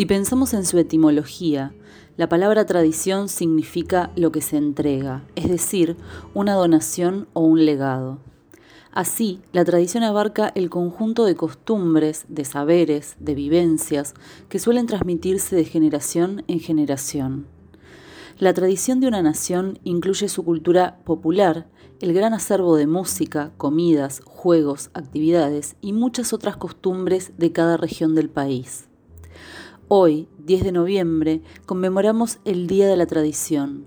Si pensamos en su etimología, la palabra tradición significa lo que se entrega, es decir, una donación o un legado. Así, la tradición abarca el conjunto de costumbres, de saberes, de vivencias que suelen transmitirse de generación en generación. La tradición de una nación incluye su cultura popular, el gran acervo de música, comidas, juegos, actividades y muchas otras costumbres de cada región del país. Hoy, 10 de noviembre, conmemoramos el Día de la Tradición.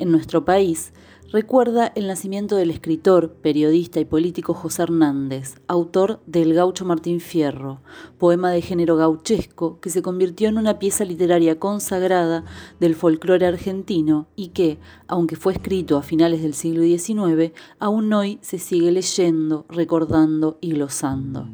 En nuestro país, recuerda el nacimiento del escritor, periodista y político José Hernández, autor del Gaucho Martín Fierro, poema de género gauchesco que se convirtió en una pieza literaria consagrada del folclore argentino y que, aunque fue escrito a finales del siglo XIX, aún hoy se sigue leyendo, recordando y glosando.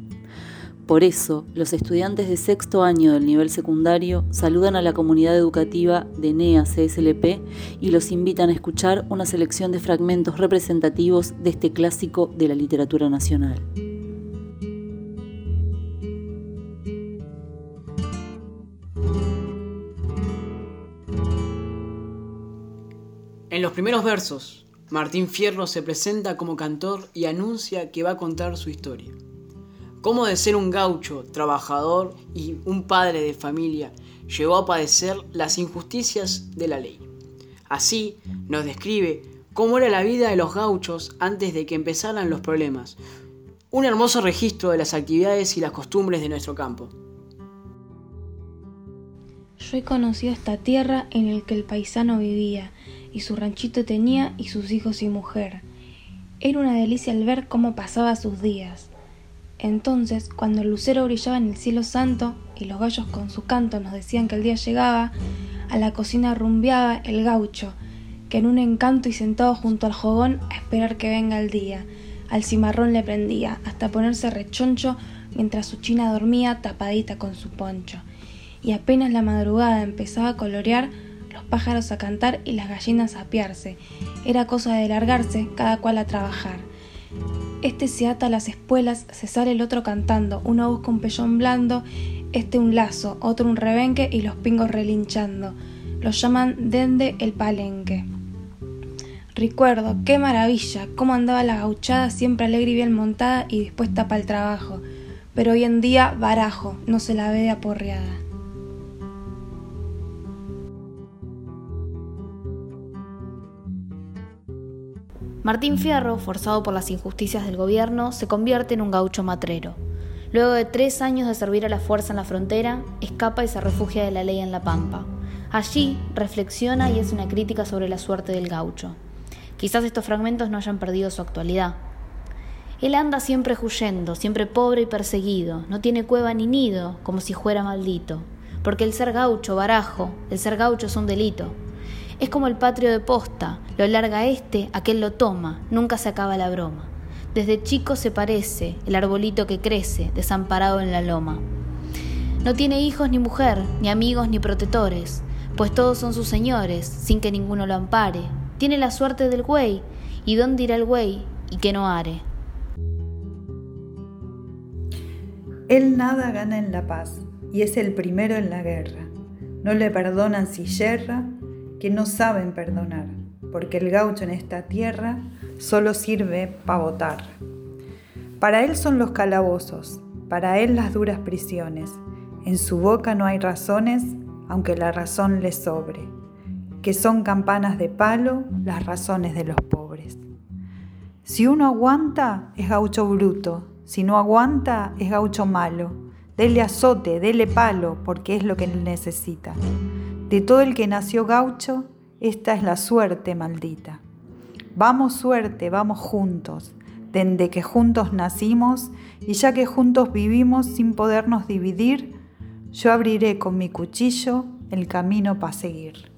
Por eso, los estudiantes de sexto año del nivel secundario saludan a la comunidad educativa de NEA CSLP y los invitan a escuchar una selección de fragmentos representativos de este clásico de la literatura nacional. En los primeros versos, Martín Fierro se presenta como cantor y anuncia que va a contar su historia cómo de ser un gaucho, trabajador y un padre de familia, llegó a padecer las injusticias de la ley. Así nos describe cómo era la vida de los gauchos antes de que empezaran los problemas. Un hermoso registro de las actividades y las costumbres de nuestro campo. Yo he conocido esta tierra en el que el paisano vivía, y su ranchito tenía y sus hijos y mujer. Era una delicia el ver cómo pasaba sus días. Entonces, cuando el lucero brillaba en el cielo santo y los gallos con su canto nos decían que el día llegaba, a la cocina rumbeaba el gaucho, que en un encanto y sentado junto al jogón a esperar que venga el día, al cimarrón le prendía, hasta ponerse rechoncho mientras su china dormía tapadita con su poncho. Y apenas la madrugada empezaba a colorear, los pájaros a cantar y las gallinas a apiarse. Era cosa de largarse, cada cual a trabajar. Este se ata a las espuelas, se sale el otro cantando, uno busca un pellón blando, este un lazo, otro un rebenque y los pingos relinchando. Los llaman dende el palenque. Recuerdo, qué maravilla, cómo andaba la gauchada siempre alegre y bien montada y dispuesta para el trabajo. Pero hoy en día, barajo, no se la ve de aporreada. Martín Fierro, forzado por las injusticias del gobierno, se convierte en un gaucho matrero. Luego de tres años de servir a la fuerza en la frontera, escapa y se refugia de la ley en La Pampa. Allí reflexiona y hace una crítica sobre la suerte del gaucho. Quizás estos fragmentos no hayan perdido su actualidad. Él anda siempre huyendo, siempre pobre y perseguido, no tiene cueva ni nido, como si fuera maldito, porque el ser gaucho, barajo, el ser gaucho es un delito. Es como el patrio de posta, lo larga este, aquel lo toma, nunca se acaba la broma. Desde chico se parece el arbolito que crece, desamparado en la loma. No tiene hijos ni mujer, ni amigos ni protectores, pues todos son sus señores, sin que ninguno lo ampare. Tiene la suerte del güey, y dónde irá el güey, y qué no haré. Él nada gana en la paz, y es el primero en la guerra. No le perdonan si yerra, que no saben perdonar porque el gaucho en esta tierra solo sirve para votar. Para él son los calabozos, para él las duras prisiones. En su boca no hay razones, aunque la razón le sobre, que son campanas de palo las razones de los pobres. Si uno aguanta, es gaucho bruto, si no aguanta, es gaucho malo. Dele azote, dele palo, porque es lo que necesita. De todo el que nació gaucho, esta es la suerte maldita. Vamos suerte, vamos juntos, desde que juntos nacimos y ya que juntos vivimos sin podernos dividir, yo abriré con mi cuchillo el camino para seguir.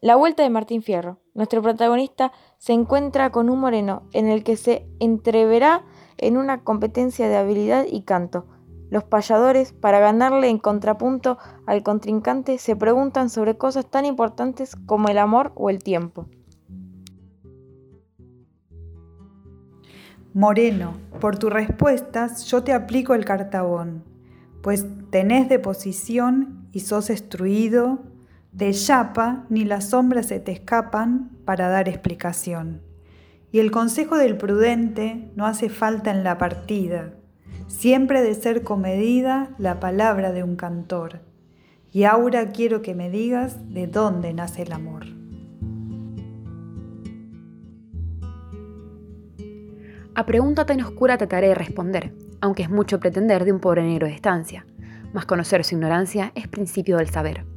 La Vuelta de Martín Fierro, nuestro protagonista se encuentra con un moreno en el que se entreverá en una competencia de habilidad y canto. Los payadores, para ganarle en contrapunto al contrincante, se preguntan sobre cosas tan importantes como el amor o el tiempo. Moreno, por tus respuestas yo te aplico el cartabón, pues tenés de posición y sos estruido, de chapa ni las sombras se te escapan para dar explicación. Y el consejo del prudente no hace falta en la partida, siempre de ser comedida la palabra de un cantor. Y ahora quiero que me digas de dónde nace el amor. A pregunta tan oscura trataré de responder, aunque es mucho pretender de un pobre negro de estancia, mas conocer su ignorancia es principio del saber.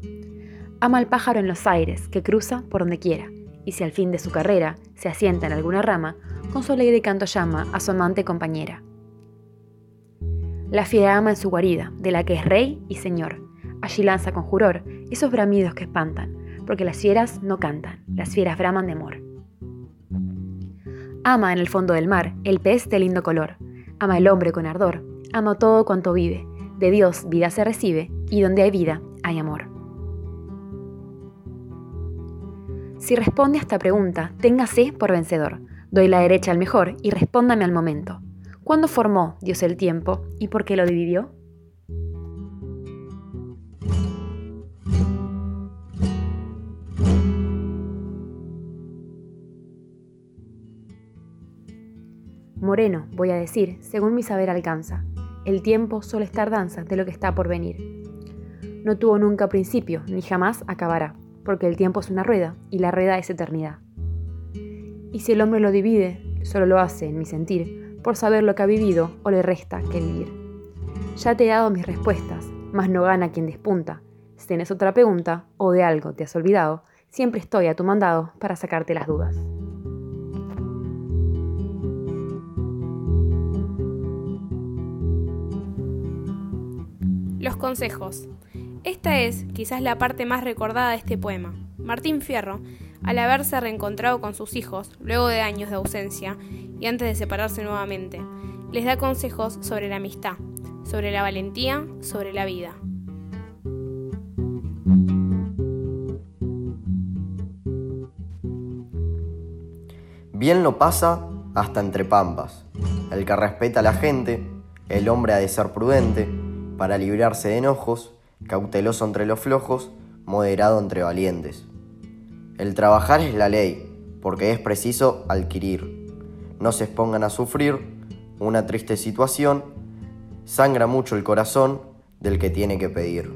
Ama al pájaro en los aires, que cruza por donde quiera, y si al fin de su carrera se asienta en alguna rama, con su alegre canto llama a su amante compañera. La fiera ama en su guarida, de la que es rey y señor. Allí lanza con juror esos bramidos que espantan, porque las fieras no cantan, las fieras braman de amor. Ama en el fondo del mar el pez de lindo color, ama el hombre con ardor, ama todo cuanto vive, de Dios vida se recibe, y donde hay vida hay amor. Si responde a esta pregunta, téngase por vencedor. Doy la derecha al mejor y respóndame al momento. ¿Cuándo formó Dios el tiempo y por qué lo dividió? Moreno, voy a decir, según mi saber alcanza. El tiempo solo es tardanza de lo que está por venir. No tuvo nunca principio, ni jamás acabará, porque el tiempo es una rueda y la rueda es eternidad. Y si el hombre lo divide, solo lo hace, en mi sentir, por saber lo que ha vivido o le resta que vivir. Ya te he dado mis respuestas, mas no gana quien despunta. Si tienes otra pregunta o de algo te has olvidado, siempre estoy a tu mandado para sacarte las dudas. Los consejos. Esta es quizás la parte más recordada de este poema. Martín Fierro, al haberse reencontrado con sus hijos luego de años de ausencia y antes de separarse nuevamente, les da consejos sobre la amistad, sobre la valentía, sobre la vida. Bien lo pasa hasta entre pampas. El que respeta a la gente, el hombre ha de ser prudente, para librarse de enojos, cauteloso entre los flojos, moderado entre valientes. El trabajar es la ley, porque es preciso adquirir. No se expongan a sufrir una triste situación, sangra mucho el corazón del que tiene que pedir.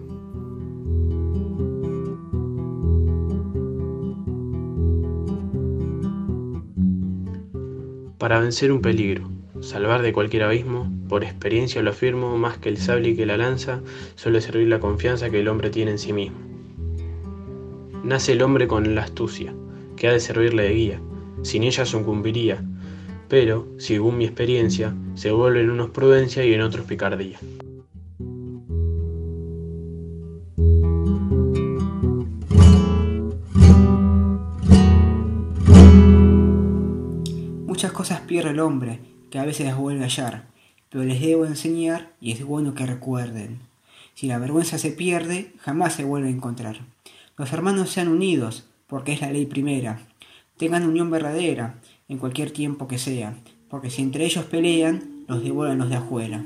Para vencer un peligro salvar de cualquier abismo, por experiencia lo afirmo, más que el sable y que la lanza, suele servir la confianza que el hombre tiene en sí mismo. Nace el hombre con la astucia, que ha de servirle de guía, sin ella sucumbiría, pero, según mi experiencia, se vuelve en unos prudencia y en otros picardía. Muchas cosas pierde el hombre que a veces las vuelve a hallar, pero les debo enseñar y es bueno que recuerden. Si la vergüenza se pierde, jamás se vuelve a encontrar. Los hermanos sean unidos, porque es la ley primera. Tengan unión verdadera, en cualquier tiempo que sea, porque si entre ellos pelean, los devuelven los de afuera.